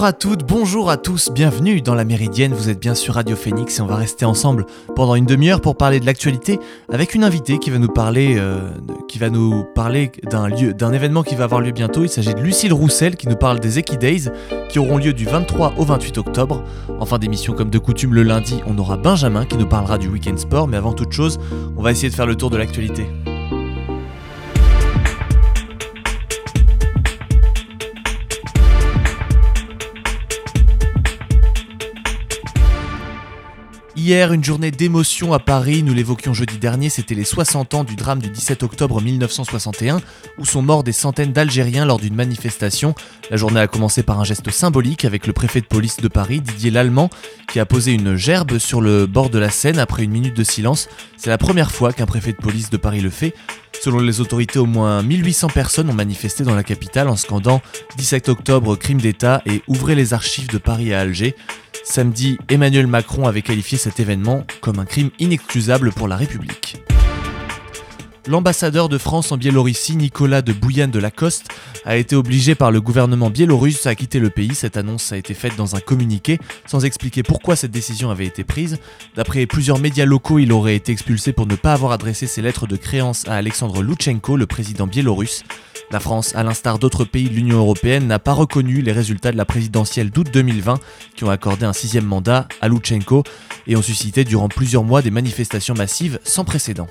Bonjour à toutes, bonjour à tous, bienvenue dans la Méridienne, vous êtes bien sur Radio Phoenix et on va rester ensemble pendant une demi-heure pour parler de l'actualité avec une invitée qui va nous parler, euh, qui va nous parler d'un lieu, d'un événement qui va avoir lieu bientôt. Il s'agit de Lucille Roussel qui nous parle des Equidays qui auront lieu du 23 au 28 octobre. En fin d'émission, comme de coutume le lundi, on aura Benjamin qui nous parlera du week-end sport, mais avant toute chose, on va essayer de faire le tour de l'actualité. Hier, une journée d'émotion à Paris, nous l'évoquions jeudi dernier, c'était les 60 ans du drame du 17 octobre 1961, où sont morts des centaines d'Algériens lors d'une manifestation. La journée a commencé par un geste symbolique avec le préfet de police de Paris, Didier Lallemand, qui a posé une gerbe sur le bord de la Seine après une minute de silence. C'est la première fois qu'un préfet de police de Paris le fait. Selon les autorités, au moins 1800 personnes ont manifesté dans la capitale en scandant 17 octobre crime d'État et ouvrez les archives de Paris à Alger. Samedi, Emmanuel Macron avait qualifié cet événement comme un crime inexcusable pour la République. L'ambassadeur de France en Biélorussie, Nicolas de Bouyan de Lacoste, a été obligé par le gouvernement biélorusse à quitter le pays. Cette annonce a été faite dans un communiqué, sans expliquer pourquoi cette décision avait été prise. D'après plusieurs médias locaux, il aurait été expulsé pour ne pas avoir adressé ses lettres de créance à Alexandre Loutchenko, le président biélorusse. La France, à l'instar d'autres pays de l'Union européenne, n'a pas reconnu les résultats de la présidentielle d'août 2020 qui ont accordé un sixième mandat à Loutchenko et ont suscité durant plusieurs mois des manifestations massives sans précédent.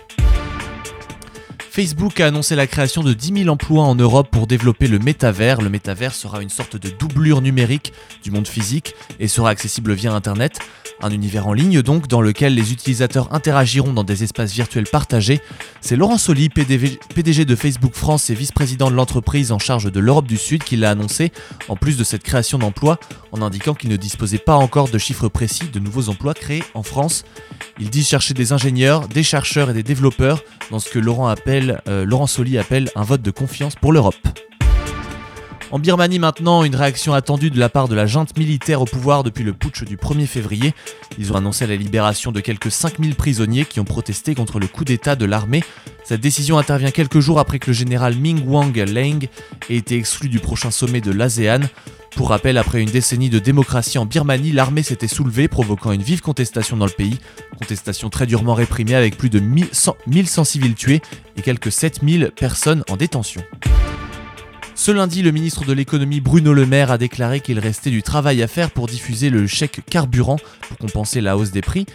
Facebook a annoncé la création de 10 000 emplois en Europe pour développer le métavers. Le métavers sera une sorte de doublure numérique du monde physique et sera accessible via Internet. Un univers en ligne donc dans lequel les utilisateurs interagiront dans des espaces virtuels partagés. C'est Laurent Soli, PDG de Facebook France et vice-président de l'entreprise en charge de l'Europe du Sud, qui l'a annoncé, en plus de cette création d'emplois, en indiquant qu'il ne disposait pas encore de chiffres précis de nouveaux emplois créés en France. Il dit chercher des ingénieurs, des chercheurs et des développeurs dans ce que Laurent, euh, Soli appelle un vote de confiance pour l'Europe. En Birmanie maintenant, une réaction attendue de la part de la junte militaire au pouvoir depuis le putsch du 1er février. Ils ont annoncé la libération de quelques 5000 prisonniers qui ont protesté contre le coup d'État de l'armée. Cette décision intervient quelques jours après que le général Ming Wang Leng ait été exclu du prochain sommet de l'ASEAN. Pour rappel, après une décennie de démocratie en Birmanie, l'armée s'était soulevée, provoquant une vive contestation dans le pays. Contestation très durement réprimée avec plus de 1100 civils tués et quelques 7000 personnes en détention. Ce lundi, le ministre de l'économie Bruno Le Maire a déclaré qu'il restait du travail à faire pour diffuser le chèque carburant pour compenser la hausse des prix.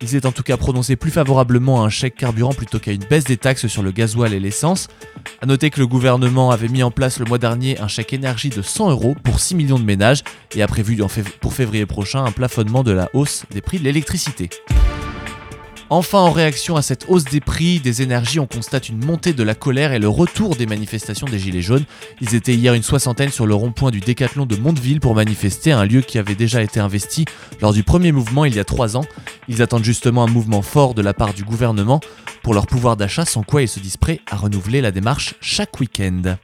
Il s'est en tout cas prononcé plus favorablement à un chèque carburant plutôt qu'à une baisse des taxes sur le gasoil et l'essence. A noter que le gouvernement avait mis en place le mois dernier un chèque énergie de 100 euros pour 6 millions de ménages et a prévu pour février prochain un plafonnement de la hausse des prix de l'électricité. Enfin, en réaction à cette hausse des prix des énergies, on constate une montée de la colère et le retour des manifestations des Gilets jaunes. Ils étaient hier une soixantaine sur le rond-point du Décathlon de Mondeville pour manifester, un lieu qui avait déjà été investi lors du premier mouvement il y a trois ans. Ils attendent justement un mouvement fort de la part du gouvernement pour leur pouvoir d'achat, sans quoi ils se disent prêts à renouveler la démarche chaque week-end.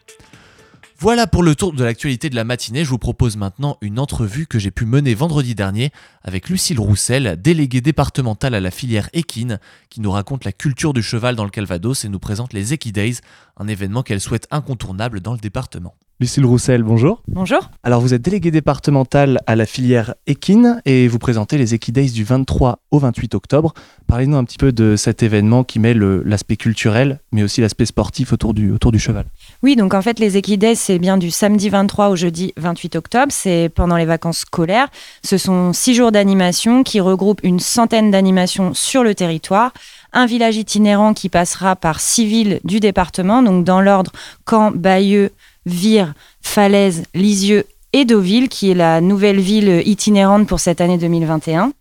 Voilà pour le tour de l'actualité de la matinée. Je vous propose maintenant une entrevue que j'ai pu mener vendredi dernier avec Lucille Roussel, déléguée départementale à la filière équine, qui nous raconte la culture du cheval dans le Calvados et nous présente les Equidays, un événement qu'elle souhaite incontournable dans le département. Lucille Roussel, bonjour. Bonjour. Alors vous êtes déléguée départementale à la filière équine et vous présentez les Equidays du 23 au 28 octobre. Parlez-nous un petit peu de cet événement qui met l'aspect culturel mais aussi l'aspect sportif autour du, autour du cheval. Oui, donc en fait les Equidays c'est bien du samedi 23 au jeudi 28 octobre, c'est pendant les vacances scolaires. Ce sont six jours d'animation qui regroupent une centaine d'animations sur le territoire un village itinérant qui passera par six villes du département, donc dans l'ordre Caen, Bayeux, Vire, Falaise, Lisieux et Deauville, qui est la nouvelle ville itinérante pour cette année 2021.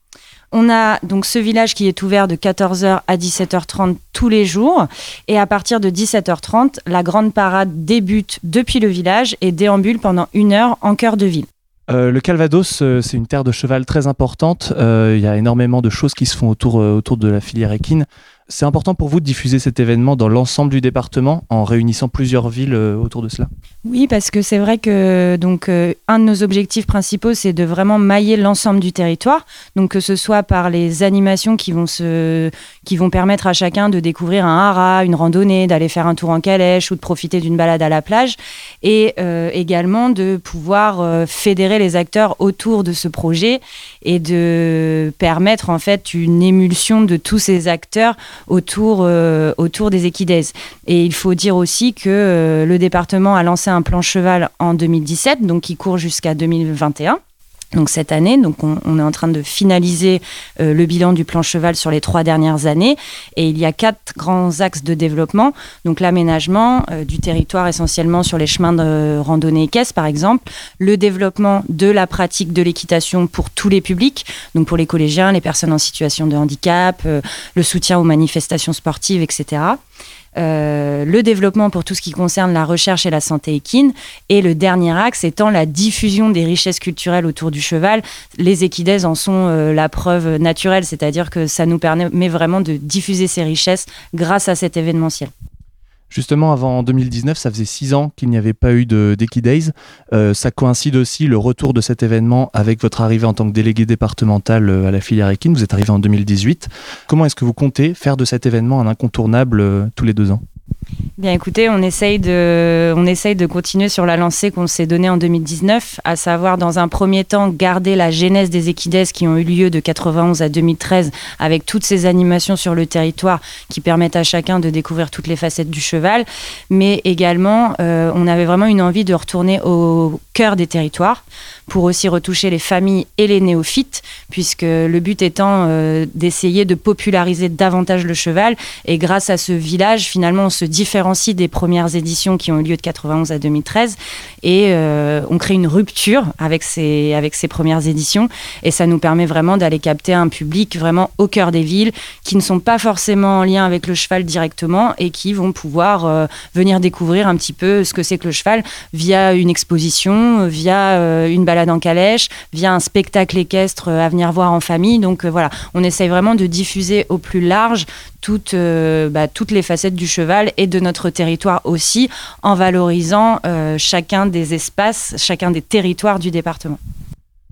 On a donc ce village qui est ouvert de 14h à 17h30 tous les jours. Et à partir de 17h30, la grande parade débute depuis le village et déambule pendant une heure en cœur de ville. Euh, le Calvados, euh, c'est une terre de cheval très importante. Euh, il y a énormément de choses qui se font autour, autour de la filière équine. C'est important pour vous de diffuser cet événement dans l'ensemble du département en réunissant plusieurs villes euh, autour de cela Oui, parce que c'est vrai que donc euh, un de nos objectifs principaux, c'est de vraiment mailler l'ensemble du territoire. Donc que ce soit par les animations qui vont se, qui vont permettre à chacun de découvrir un haras, une randonnée, d'aller faire un tour en calèche ou de profiter d'une balade à la plage, et euh, également de pouvoir fédérer les acteurs autour de ce projet et de permettre en fait une émulsion de tous ces acteurs autour, euh, autour des équidèses. Et il faut dire aussi que euh, le département a lancé un plan cheval en 2017, donc qui court jusqu'à 2021 donc cette année. Donc on, est en train de finaliser euh, le bilan du plan cheval sur les trois dernières années. Et il y a quatre grands axes de développement. Donc l'aménagement du territoire essentiellement sur les chemins de randonnée équestre par exemple. Le développement de la pratique de l'équitation pour tous les publics. Donc pour les collégiens, les personnes en situation de handicap, le soutien aux manifestations sportives, etc. Euh, le développement pour tout ce qui concerne la recherche et la santé équine, et le dernier axe étant la diffusion des richesses culturelles autour du cheval. Les équidèses en sont euh, la preuve naturelle, c'est-à-dire que ça nous permet vraiment de diffuser ces richesses grâce à cet événementiel. Justement, avant 2019, ça faisait six ans qu'il n'y avait pas eu d'Equidays. Euh, ça coïncide aussi le retour de cet événement avec votre arrivée en tant que délégué départemental euh, à la filière équine. Vous êtes arrivé en 2018. Comment est-ce que vous comptez faire de cet événement un incontournable euh, tous les deux ans? Bien écoutez, on essaye, de, continuer sur la lancée qu'on s'est donnée en 2019, à savoir dans un premier temps garder la genèse des équidèses qui ont eu lieu de 91 à 2013 avec toutes ces animations sur le territoire qui permettent à chacun de découvrir toutes les facettes du cheval, mais également euh, on avait vraiment une envie de retourner au cœur des territoires pour aussi retoucher les familles et les néophytes, puisque le but étant euh, d'essayer de populariser davantage le cheval. Et grâce à ce village finalement on se différencie des premières éditions qui ont eu lieu de 91 à 2013 et euh, on crée une rupture avec ces, avec ces premières éditions. Et ça nous permet vraiment d'aller capter un public vraiment au cœur des villes qui ne sont pas forcément en lien avec le cheval directement et qui vont pouvoir euh, venir découvrir un petit peu ce que c'est que le cheval via une exposition, via euh, une balade en calèche, via un spectacle équestre à venir voir en famille. Donc voilà, on essaye vraiment de diffuser au plus large toutes, bah, toutes les facettes du cheval et de notre territoire aussi, en valorisant euh, chacun des espaces, chacun des territoires du département.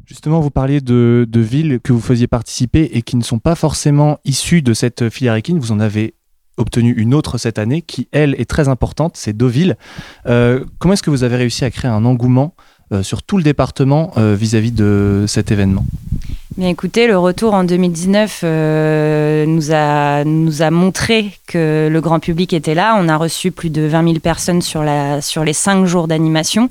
Justement, vous parliez de, villes que vous faisiez participer et qui ne sont pas forcément issues de cette filière équine. Vous en avez obtenu une autre cette année qui, elle, est très importante, c'est Deauville. Euh, comment est-ce que vous avez réussi à créer un engouement euh, sur tout le département vis à -vis de cet événement? Bien écoutez, le retour en 2019 euh, nous, a, nous a montré que le grand public était là. On a reçu plus de 20 000 personnes sur, la, sur les cinq jours d'animation.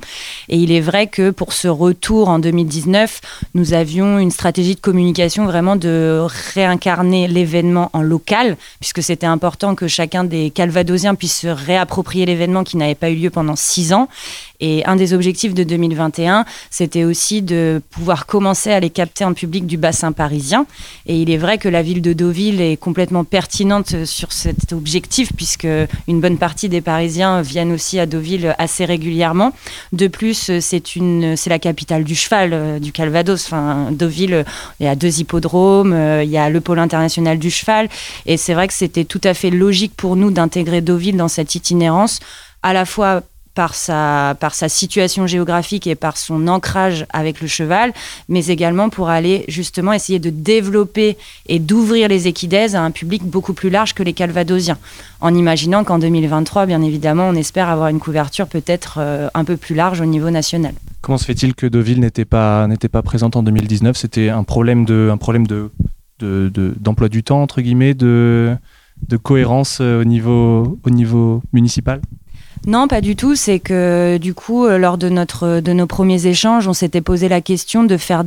Et il est vrai que pour ce retour en 2019, nous avions une stratégie de communication vraiment de réincarner l'événement en local, puisque c'était important que chacun des Calvadosiens puisse se réapproprier l'événement qui n'avait pas eu lieu pendant six ans. Et un des objectifs de 2021, c'était aussi de pouvoir commencer à les capter en public du bassin parisien. Et il est vrai que la ville de Deauville est complètement pertinente sur cet objectif, puisque une bonne partie des Parisiens viennent aussi à Deauville assez régulièrement. De plus, c'est une, c'est la capitale du cheval, euh, du Calvados. Enfin, Deauville, il y a deux hippodromes, euh, il y a le pôle international du cheval. Et c'est vrai que c'était tout à fait logique pour nous d'intégrer Deauville dans cette itinérance à la fois par sa, par sa situation géographique et par son ancrage avec le cheval, mais également pour aller justement essayer de développer et d'ouvrir les équidèses à un public beaucoup plus large que les calvadosiens, en imaginant qu'en 2023, bien évidemment, on espère avoir une couverture peut-être euh, un peu plus large au niveau national. Comment se fait-il que Deauville n'était pas, pas présente en 2019 C'était un problème de, un problème de, d'emploi du temps, entre guillemets, de, de cohérence euh, au niveau, au niveau municipal? Non, pas du tout. C'est que du coup, euh, lors de, notre, de nos premiers échanges, on s'était posé la question de faire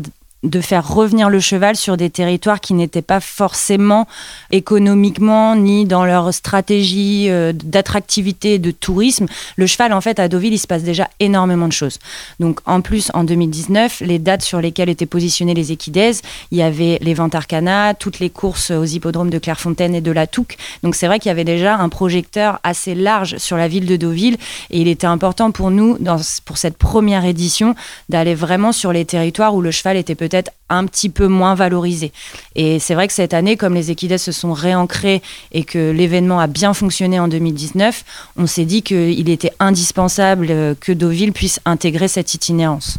de faire revenir le cheval sur des territoires qui n'étaient pas forcément économiquement ni dans leur stratégie euh, d'attractivité de tourisme. Le cheval, en fait, à Deauville, il se passe déjà énormément de choses. Donc, en plus, en 2019, les dates sur lesquelles étaient positionnées les équidèses, il y avait les ventes Arcana, toutes les courses aux hippodromes de Clairefontaine et de la Touque. Donc, c'est vrai qu'il y avait déjà un projecteur assez large sur la ville de Deauville et il était important pour nous, pour cette première édition, d'aller vraiment sur les territoires où le cheval était peut-être un petit peu moins valorisés. Et c'est vrai que cette année, comme les équides se sont réancrés et que l'événement a bien fonctionné en 2019, on s'est dit qu'il était indispensable que Deauville puisse intégrer cette itinérance.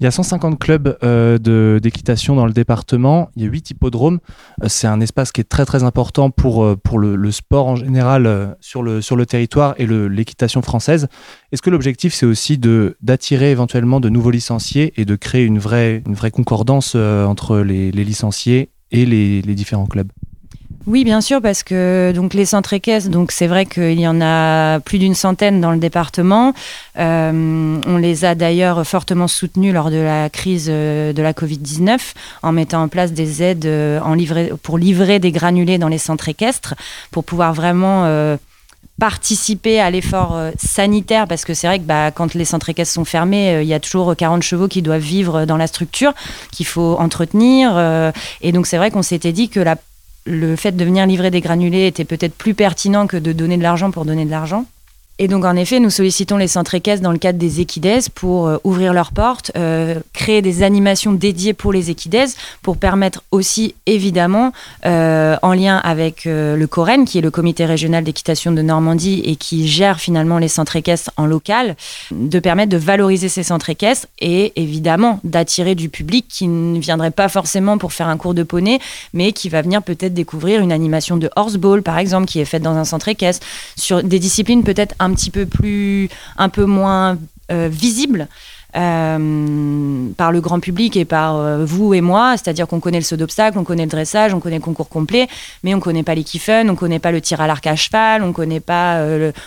Il y a 150 clubs euh, d'équitation dans le département. Il y a 8 hippodromes. Euh, c'est un espace qui est très très important pour, euh, le, sport en général sur, le, territoire et l'équitation française. Est-ce que l'objectif c'est aussi d'attirer éventuellement de nouveaux licenciés et de créer une vraie concordance entre les, licenciés et les différents clubs? Oui, bien sûr, parce que donc les centres équestres, donc c'est vrai qu'il y en a plus d'une centaine dans le département. Euh, on les a d'ailleurs fortement soutenus lors de la crise euh, de la Covid-19 en mettant en place des aides euh, pour livrer des granulés dans les centres équestres pour pouvoir vraiment participer à l'effort sanitaire parce que c'est vrai que bah, quand les centres équestres sont fermés, il y a toujours 40 chevaux qui doivent vivre dans la structure qu'il faut entretenir. et donc c'est vrai qu'on s'était dit que la le fait de venir livrer des granulés était peut-être plus pertinent que de donner de l'argent pour donner de l'argent. Et donc, en effet, nous sollicitons les centres équestres dans le cadre des équides pour euh, ouvrir leurs portes, euh, créer des animations dédiées pour les équides, pour permettre aussi, évidemment, euh, en lien avec le COREN, qui est le comité régional d'équitation de Normandie et qui gère finalement les centres équestres en local, de permettre de valoriser ces centres équestres et évidemment d'attirer du public qui ne viendrait pas forcément pour faire un cours de poney, mais qui va venir peut-être découvrir une animation de horseball, par exemple, qui est faite dans un centre équestre, sur des disciplines peut-être un un petit peu plus, un peu moins euh, visible. Euh, par le grand public et par euh, vous et moi, c'est-à-dire qu'on connaît le saut d'obstacle, on connaît le dressage, on connaît le concours complet, mais on connaît pas les kiffen, on connaît pas le tir à l'arc à cheval, on connaît pas,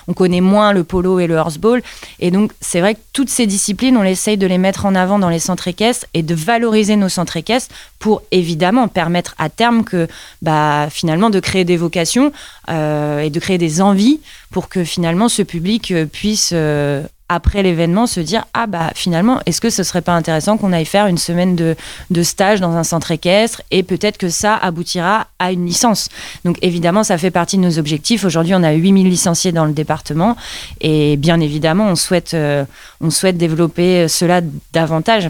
on connaît moins le polo et le horseball. Et donc c'est vrai que toutes ces disciplines, on essaye de les mettre en avant dans les centres équestres et de valoriser nos centres équestres pour évidemment permettre à terme que, bah, finalement, de créer des vocations et de créer des envies pour que finalement ce public euh, puisse euh, après l'événement se dire ah bah finalement est-ce que ce serait pas intéressant qu'on aille faire une semaine de, de stage dans un centre équestre et peut-être que ça aboutira à une licence. Donc évidemment ça fait partie de nos objectifs. Aujourd'hui on a 8000 licenciés dans le département et bien évidemment on souhaite euh, on souhaite développer cela davantage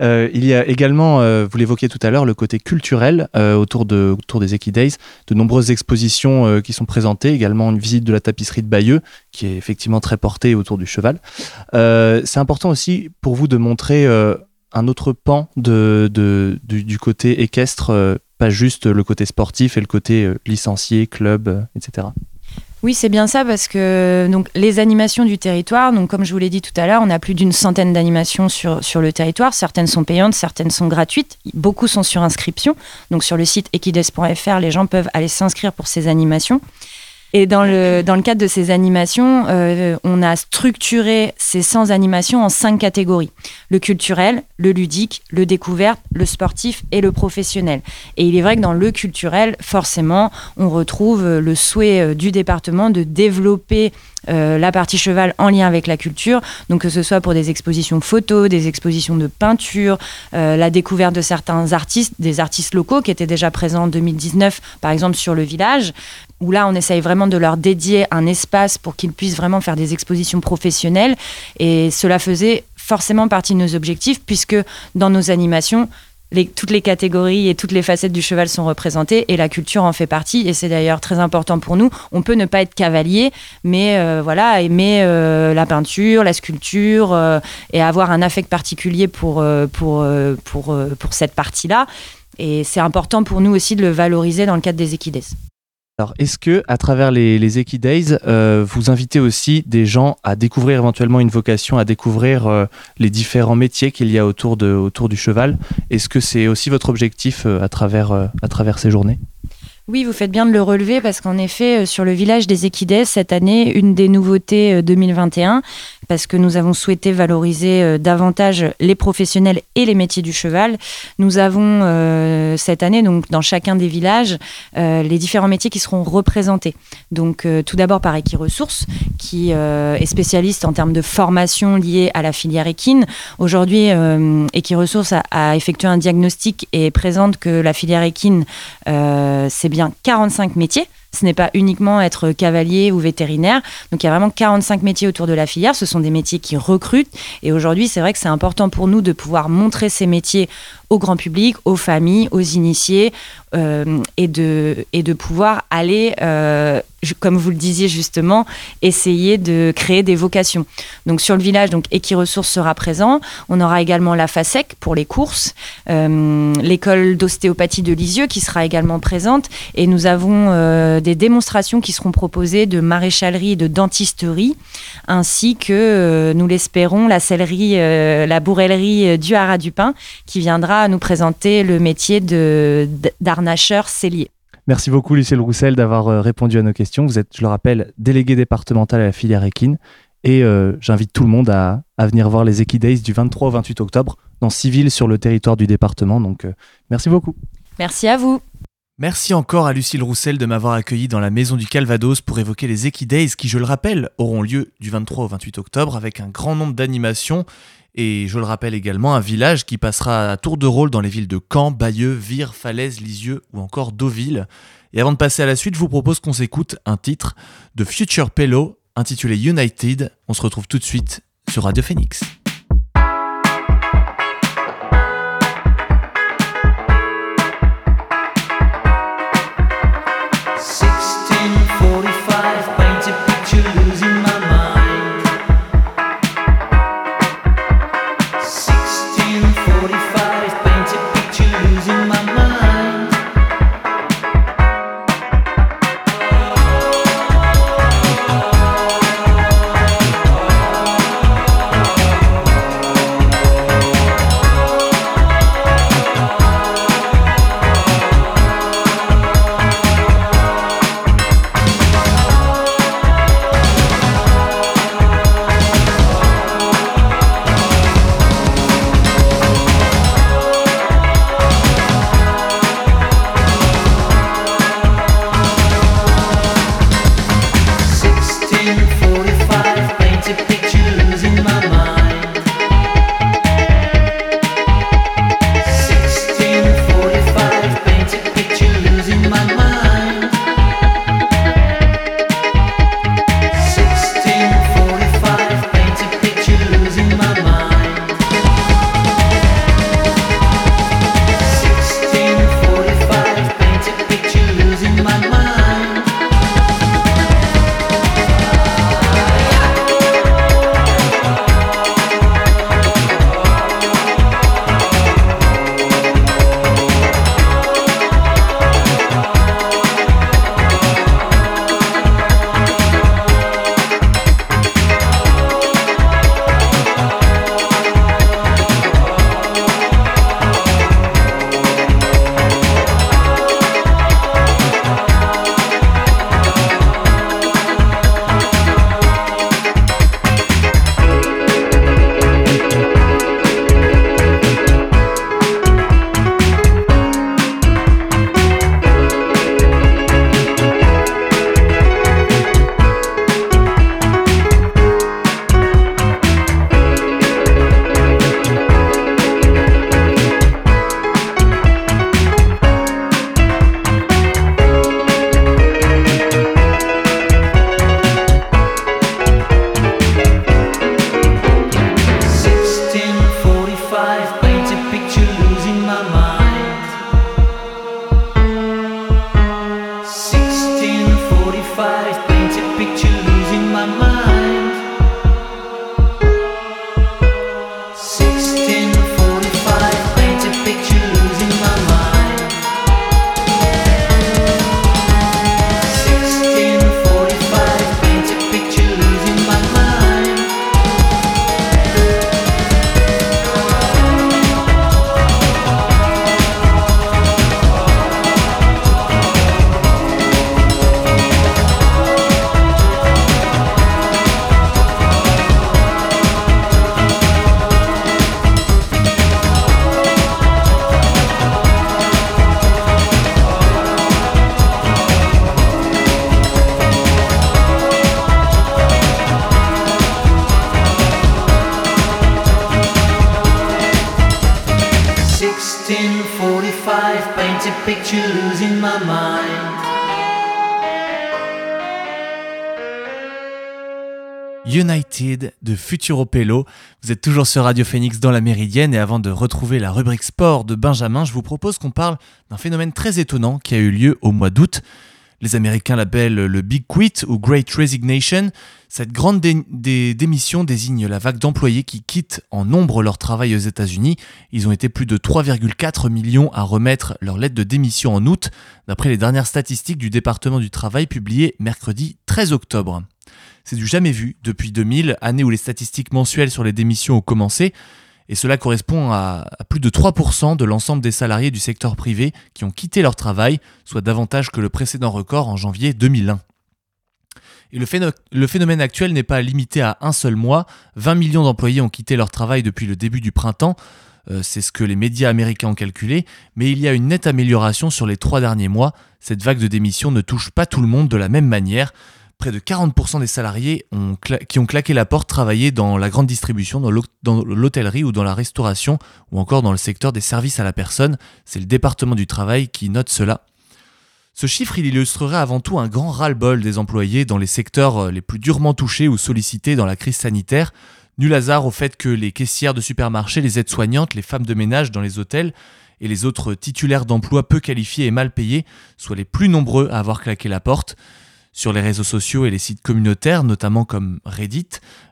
euh, il y a également, euh, vous l'évoquiez tout à l'heure, le côté culturel euh, autour, de, autour des Equidays. De nombreuses expositions qui sont présentées, également une visite de la tapisserie de Bayeux, qui est effectivement très portée autour du cheval. C'est important aussi pour vous de montrer un autre pan du, du, côté équestre, pas juste le côté sportif et le côté licencié, club, etc. Oui, c'est bien ça parce que donc les animations du territoire, donc comme je vous l'ai dit tout à l'heure, on a plus d'une centaine d'animations sur, sur le territoire. Certaines sont payantes, certaines sont gratuites. Beaucoup sont sur inscription. Donc sur le site equides.fr, les gens peuvent aller s'inscrire pour ces animations. Et dans le, dans le cadre de ces animations, euh, on a structuré ces 100 animations en cinq catégories. Le culturel, le ludique, le découverte, le sportif et le professionnel. Et il est vrai que dans le culturel, forcément, on retrouve le souhait euh, du département de développer euh, la partie cheval en lien avec la culture, donc que ce soit pour des expositions photos, des expositions de peinture, la découverte de certains artistes, des artistes locaux qui étaient déjà présents en 2019, par exemple sur le village, où là on essaye vraiment de leur dédier un espace pour qu'ils puissent vraiment faire des expositions professionnelles. Et cela faisait forcément partie de nos objectifs, puisque dans nos animations, toutes les catégories et toutes les facettes du cheval sont représentées et la culture en fait partie et c'est d'ailleurs très important pour nous. On peut ne pas être cavalier, mais euh, voilà, aimer euh, la peinture, la sculpture euh, et avoir un affect particulier pour, pour, pour, pour cette partie-là. Et c'est important pour nous aussi de le valoriser dans le cadre des équides. Alors, est-ce que, à travers les, Equidays, euh, vous invitez aussi des gens à découvrir éventuellement une vocation, à découvrir euh, les différents métiers qu'il y a autour, du cheval? Est-ce que c'est aussi votre objectif euh, à, travers, ces journées? Oui, vous faites bien de le relever parce qu'en effet, sur le village des Équides, cette année, une des nouveautés 2021, parce que nous avons souhaité valoriser euh, davantage les professionnels et les métiers du cheval. Nous avons euh, cette année, donc dans chacun des villages, euh, les différents métiers qui seront représentés. Donc tout d'abord par Equiresources, qui est spécialiste en termes de formation liée à la filière équine. Aujourd'hui, Equiresources a, a, effectué un diagnostic et présente que la filière équine, c'est bien 45 métiers ce n'est pas uniquement être cavalier ou vétérinaire. Donc il y a vraiment 45 métiers autour de la filière. Ce sont des métiers qui recrutent. Et aujourd'hui, c'est vrai que c'est important pour nous de pouvoir montrer ces métiers au grand public, aux familles, aux initiés, euh, et, de, pouvoir aller, euh, comme vous le disiez justement, essayer de créer des vocations. Donc sur le village, donc Equiresources sera présent. On aura également la FASEC pour les courses, euh, l'école d'ostéopathie de Lisieux qui sera également présente, et nous avons des démonstrations qui seront proposées de maréchalerie et de dentisterie, ainsi que, nous l'espérons, la sellerie, la bourrellerie du Haras du qui viendra nous présenter le métier d'arnacheur cellier. Merci beaucoup Lucille Roussel d'avoir euh, répondu à nos questions. Vous êtes, je le rappelle, délégué départemental à la filière équine et euh, j'invite tout le monde à, venir voir les Equidays du 23 au 28 octobre dans Civil sur le territoire du département. Donc euh, merci beaucoup. Merci à vous. Merci encore à Lucille Roussel de m'avoir accueilli dans la maison du Calvados pour évoquer les Equidays qui, je le rappelle, auront lieu du 23 au 28 octobre avec un grand nombre d'animations et je le rappelle également, un village qui passera à tour de rôle dans les villes de Caen, Bayeux, Vire, Falaise, Lisieux ou encore Deauville. Et avant de passer à la suite, je vous propose qu'on s'écoute un titre de Future Pello intitulé United. On se retrouve tout de suite sur Radio Phoenix. Vous êtes toujours sur Radio Phoenix dans la Méridienne et avant de retrouver la rubrique sport de Benjamin, je vous propose qu'on parle d'un phénomène très étonnant qui a eu lieu au mois d'août. Les Américains l'appellent le Big Quit ou Great Resignation. Cette grande démission désigne la vague d'employés qui quittent en nombre leur travail aux États-Unis. Ils ont été plus de 3,4 millions à remettre leur lettre de démission en août, d'après les dernières statistiques du département du travail publiées mercredi 13 octobre. C'est du jamais vu depuis 2000, année où les statistiques mensuelles sur les démissions ont commencé, et cela correspond à, plus de 3% de l'ensemble des salariés du secteur privé qui ont quitté leur travail, soit davantage que le précédent record en janvier 2001. Et le phénomène actuel n'est pas limité à un seul mois. 20 millions d'employés ont quitté leur travail depuis le début du printemps. Euh, c'est ce que les médias américains ont calculé. Mais il y a une nette amélioration sur les trois derniers mois. Cette vague de démission ne touche pas tout le monde de la même manière près de 40% des salariés qui ont claqué la porte travaillaient dans la grande distribution, dans l'hôtellerie ou dans la restauration, ou encore dans le secteur des services à la personne. C'est le département du travail qui note cela. Ce chiffre, il illustrerait avant tout un grand ras-le-bol des employés dans les secteurs euh, les plus durement touchés ou sollicités dans la crise sanitaire. Nul hasard au fait que les caissières de supermarchés, les aides-soignantes, les femmes de ménage dans les hôtels et les autres titulaires d'emplois peu qualifiés et mal payés soient les plus nombreux à avoir claqué la porte sur les réseaux sociaux et les sites communautaires, notamment comme Reddit,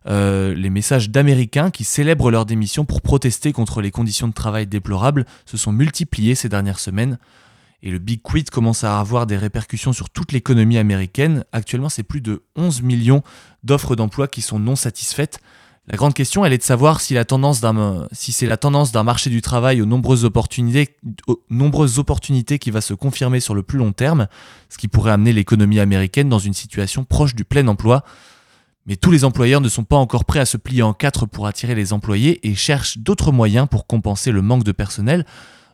euh, les messages d'Américains qui célèbrent leur démission pour protester contre les conditions de travail déplorables se sont multipliés ces dernières semaines. Et le Big Quit commence à avoir des répercussions sur toute l'économie américaine. Actuellement, c'est plus de 11 millions d'offres d'emploi qui sont non satisfaites. La grande question, elle est de savoir si, c'est la tendance d'un marché du travail aux nombreuses, opportunités, aux nombreuses opportunités qui va se confirmer sur le plus long terme, ce qui pourrait amener l'économie américaine dans une situation proche du plein emploi. Mais tous les employeurs ne sont pas encore prêts à se plier en quatre pour attirer les employés et cherchent d'autres moyens pour compenser le manque de personnel.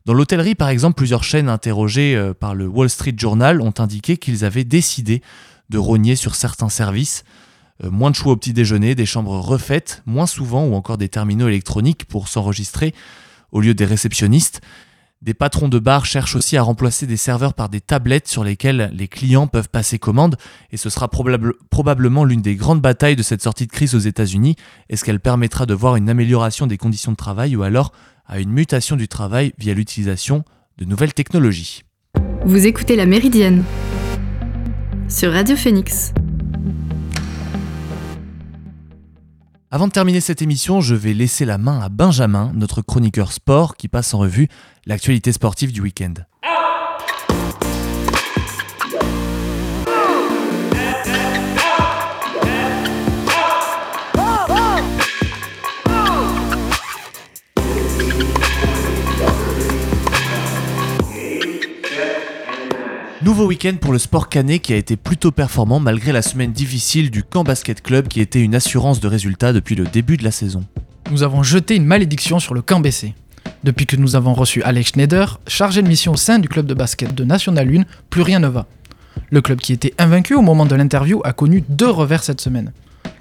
Dans l'hôtellerie, par exemple, plusieurs chaînes interrogées euh, par le Wall Street Journal ont indiqué qu'ils avaient décidé de rogner sur certains services. Euh, moins de choix au petit déjeuner, des chambres refaites, moins souvent, ou encore des terminaux électroniques pour s'enregistrer au lieu des réceptionnistes. Des patrons de bars cherchent aussi à remplacer des serveurs par des tablettes sur lesquelles les clients peuvent passer commande, et ce sera probablement l'une des grandes batailles de cette sortie de crise aux États-Unis. Est-ce qu'elle permettra de voir une amélioration des conditions de travail ou alors à une mutation du travail via l'utilisation de nouvelles technologies? Vous écoutez La Méridienne sur Radio Phoenix. Avant de terminer cette émission, je vais laisser la main à Benjamin, notre chroniqueur sport, qui passe en revue l'actualité sportive du week-end. Nouveau week-end pour le sport canet qui a été plutôt performant malgré la semaine difficile du Camp Basket Club qui était une assurance de résultats depuis le début de la saison. Nous avons jeté une malédiction sur le Camp BC. Depuis que nous avons reçu Alex Schneider, chargé de mission au sein du club de basket de National 1, plus rien ne va. Le club qui était invaincu au moment de l'interview a connu deux revers cette semaine.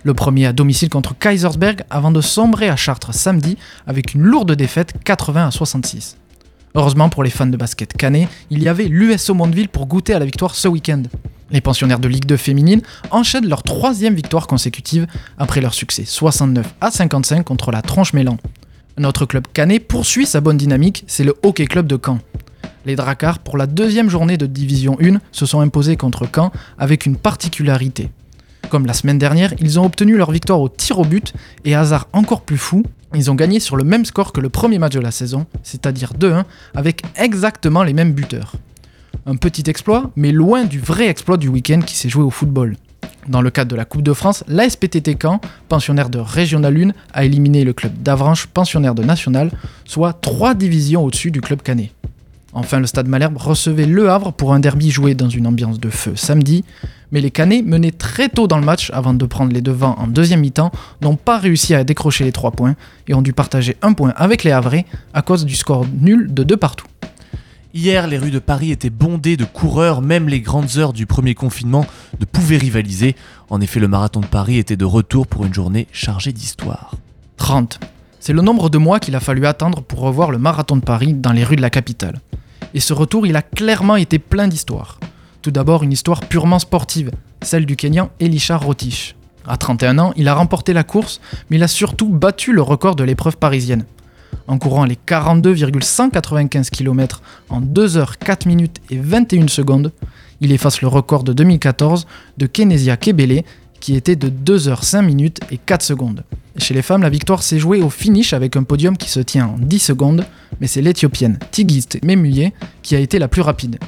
Le premier à domicile contre Kaisersberg avant de sombrer à Chartres samedi avec une lourde défaite 80 à 66. Heureusement pour les fans de basket canet, il y avait l'USO Mondeville pour goûter à la victoire ce week-end. Les pensionnaires de Ligue 2 féminine enchaînent leur troisième victoire consécutive après leur succès 69 à 55 contre la Tranche Mélan. Notre club canet poursuit sa bonne dynamique, c'est le Hockey Club de Caen. Les Dracars, pour la deuxième journée de Division 1, se sont imposés contre Caen avec une particularité. Comme la semaine dernière, ils ont obtenu leur victoire au tir au but et hasard encore plus fou, ils ont gagné sur le même score que le premier match de la saison, c'est-à-dire 2-1, avec exactement les mêmes buteurs. Un petit exploit, mais loin du vrai exploit du week-end qui s'est joué au football. Dans le cadre de la Coupe de France, l'ASPTT Caen, pensionnaire de Régional 1, a éliminé le club d'Avranches, pensionnaire de National, soit trois divisions au-dessus du club canet. Enfin, le Stade Malherbe recevait Le Havre pour un derby joué dans une ambiance de feu samedi, mais les Canets, menés très tôt dans le match avant de prendre les devants en deuxième mi-temps, n'ont pas réussi à décrocher les trois points et ont dû partager un point avec les Havrais à cause du score nul de deux partout. Hier, les rues de Paris étaient bondées de coureurs, même les grandes heures du premier confinement ne pouvaient rivaliser. En effet, le marathon de Paris était de retour pour une journée chargée d'histoire. 30. C'est le nombre de mois qu'il a fallu attendre pour revoir le marathon de Paris dans les rues de la capitale. Et ce retour, il a clairement été plein d'histoires. Tout d'abord, une histoire purement sportive, celle du Kenyan Elisha Rotich. À 31 ans, il a remporté la course, mais il a surtout battu le record de l'épreuve parisienne. En courant les 42,195 km en 2 h 4 minutes et 21 secondes, il efface le record de 2014 de Kenesia Kebele qui était de 2 h 5 minutes et 4 secondes. Chez les femmes, la victoire s'est jouée au finish avec un podium qui se tient en 10 secondes, mais c'est l'Éthiopienne Tigist Memuye qui a été la plus rapide.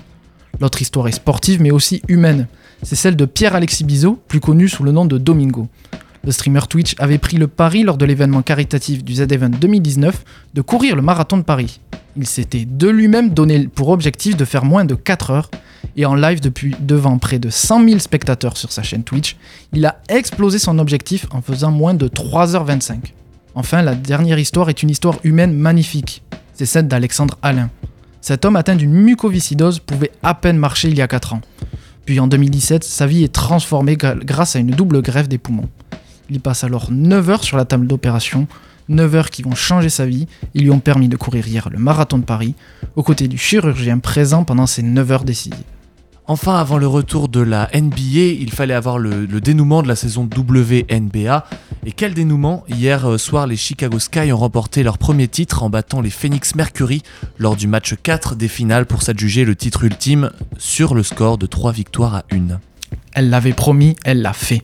L'autre histoire est sportive mais aussi humaine. C'est celle de Pierre-Alexis Bizot, plus connu sous le nom de Domingo. Le streamer Twitch avait pris le pari lors de l'événement caritatif du Z-Event 2019 de courir le marathon de Paris. Il s'était de lui-même donné pour objectif de faire moins de 4 heures, et en live depuis devant près de 100 000 spectateurs sur sa chaîne Twitch, il a explosé son objectif en faisant moins de 3h25. Enfin, la dernière histoire est une histoire humaine magnifique. C'est celle d'Alexandre Alain. Cet homme atteint d'une mucoviscidose pouvait à peine marcher il y a 4 ans. Puis en 2017, sa vie est transformée grâce à une double greffe des poumons. Il passe alors 9 heures sur la table d'opération, 9 heures qui vont changer sa vie et lui ont permis de courir hier le marathon de Paris, aux côtés du chirurgien présent pendant ces 9 heures décisives. Enfin, avant le retour de la NBA, il fallait avoir le, dénouement de la saison WNBA. Et quel dénouement Hier euh, soir, les Chicago Sky ont remporté leur premier titre en battant les Phoenix Mercury lors du match 4 des finales pour s'adjuger le titre ultime sur le score de 3 victoires à 1. Elle l'avait promis, elle l'a fait.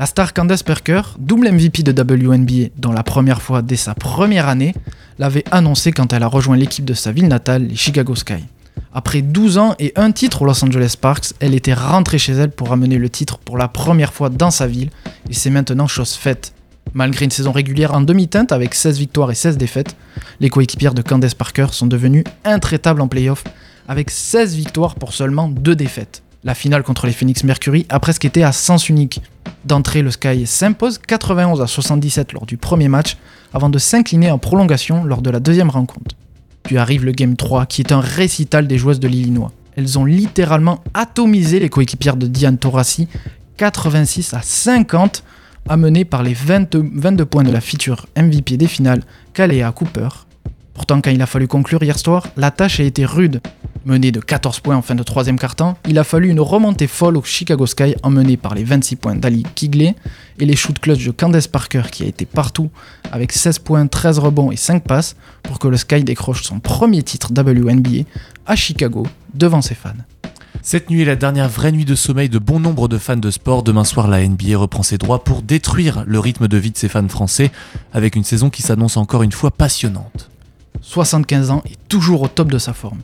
La star Candace Parker, double MVP de WNBA dont la première fois dès sa première année, l'avait annoncé quand elle a rejoint l'équipe de sa ville natale, les Chicago Sky. Après 12 ans et un titre aux Los Angeles Sparks, elle était rentrée chez elle pour amener le titre pour la première fois dans sa ville, et c'est maintenant chose faite. Malgré une saison régulière en demi-teinte avec 16 victoires et 16 défaites, les coéquipières de Candace Parker sont devenues intraitables en playoff, avec 16 victoires pour seulement 2 défaites. La finale contre les Phoenix Mercury a presque été à sens unique. D'entrée, le Sky s'impose 91 à 77 lors du premier match, avant de s'incliner en prolongation lors de la deuxième rencontre. Puis arrive le Game 3, qui est un récital des joueuses de l'Illinois. Elles ont littéralement atomisé les coéquipières de Diane Taurasi, 86 à 50, amenées par les 22 points de la feature MVP des finales, Kalea Cooper. Pourtant, quand il a fallu conclure hier soir, la tâche a été rude. Mené de 14 points en fin de troisième quart-temps, il a fallu une remontée folle au Chicago Sky emmenée par les 26 points d'Ali Kigley et les shoots clutch de Candace Parker qui a été partout avec 16 points, 13 rebonds et 5 passes pour que le Sky décroche son premier titre WNBA à Chicago devant ses fans. Cette nuit est la dernière vraie nuit de sommeil de bon nombre de fans de sport. Demain soir, la NBA reprend ses droits pour détruire le rythme de vie de ses fans français avec une saison qui s'annonce encore une fois passionnante. 75 ans et toujours au top de sa forme.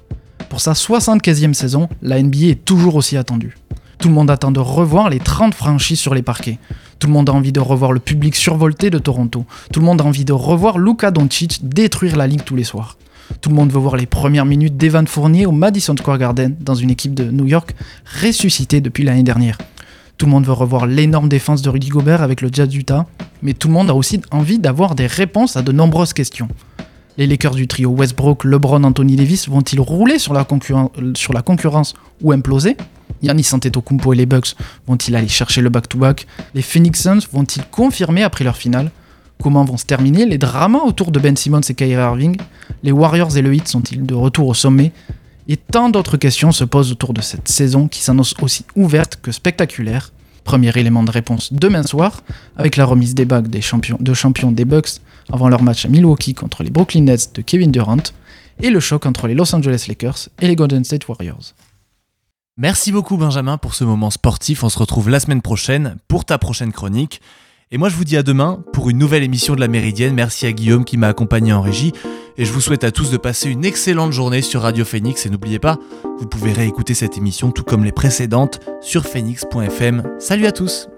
Pour sa 75e saison, la NBA est toujours aussi attendue. Tout le monde attend de revoir les 30 franchises sur les parquets. Tout le monde a envie de revoir le public survolté de Toronto. Tout le monde a envie de revoir Luka Doncic détruire la ligue tous les soirs. Tout le monde veut voir les premières minutes d'Evan Fournier au Madison Square Garden dans une équipe de New York ressuscitée depuis l'année dernière. Tout le monde veut revoir l'énorme défense de Rudy Gobert avec le Jazz d'Utah, mais tout le monde a aussi envie d'avoir des réponses à de nombreuses questions. Les Lakers du trio Westbrook, LeBron, Anthony Davis vont-ils rouler sur la, la concurrence ou imploser? Yannis Antetokounmpo et les Bucks vont-ils aller chercher le back-to-back? Les Phoenix Suns vont-ils confirmer après leur finale? Comment vont se terminer les dramas autour de Ben Simmons et Kyrie Irving? Les Warriors et le Heat sont-ils de retour au sommet? Et tant d'autres questions se posent autour de cette saison qui s'annonce aussi ouverte que spectaculaire. Premier élément de réponse demain soir, avec la remise des bagues des de champions des Bucks avant leur match à Milwaukee contre les Brooklyn Nets de Kevin Durant, et le choc entre les Los Angeles Lakers et les Golden State Warriors. Merci beaucoup Benjamin pour ce moment sportif, on se retrouve la semaine prochaine pour ta prochaine chronique. Et moi je vous dis à demain pour une nouvelle émission de la Méridienne. Merci à Guillaume qui m'a accompagné en régie. Et je vous souhaite à tous de passer une excellente journée sur Radio Phoenix. Et n'oubliez pas, vous pouvez réécouter cette émission tout comme les précédentes sur phoenix.fm. Salut à tous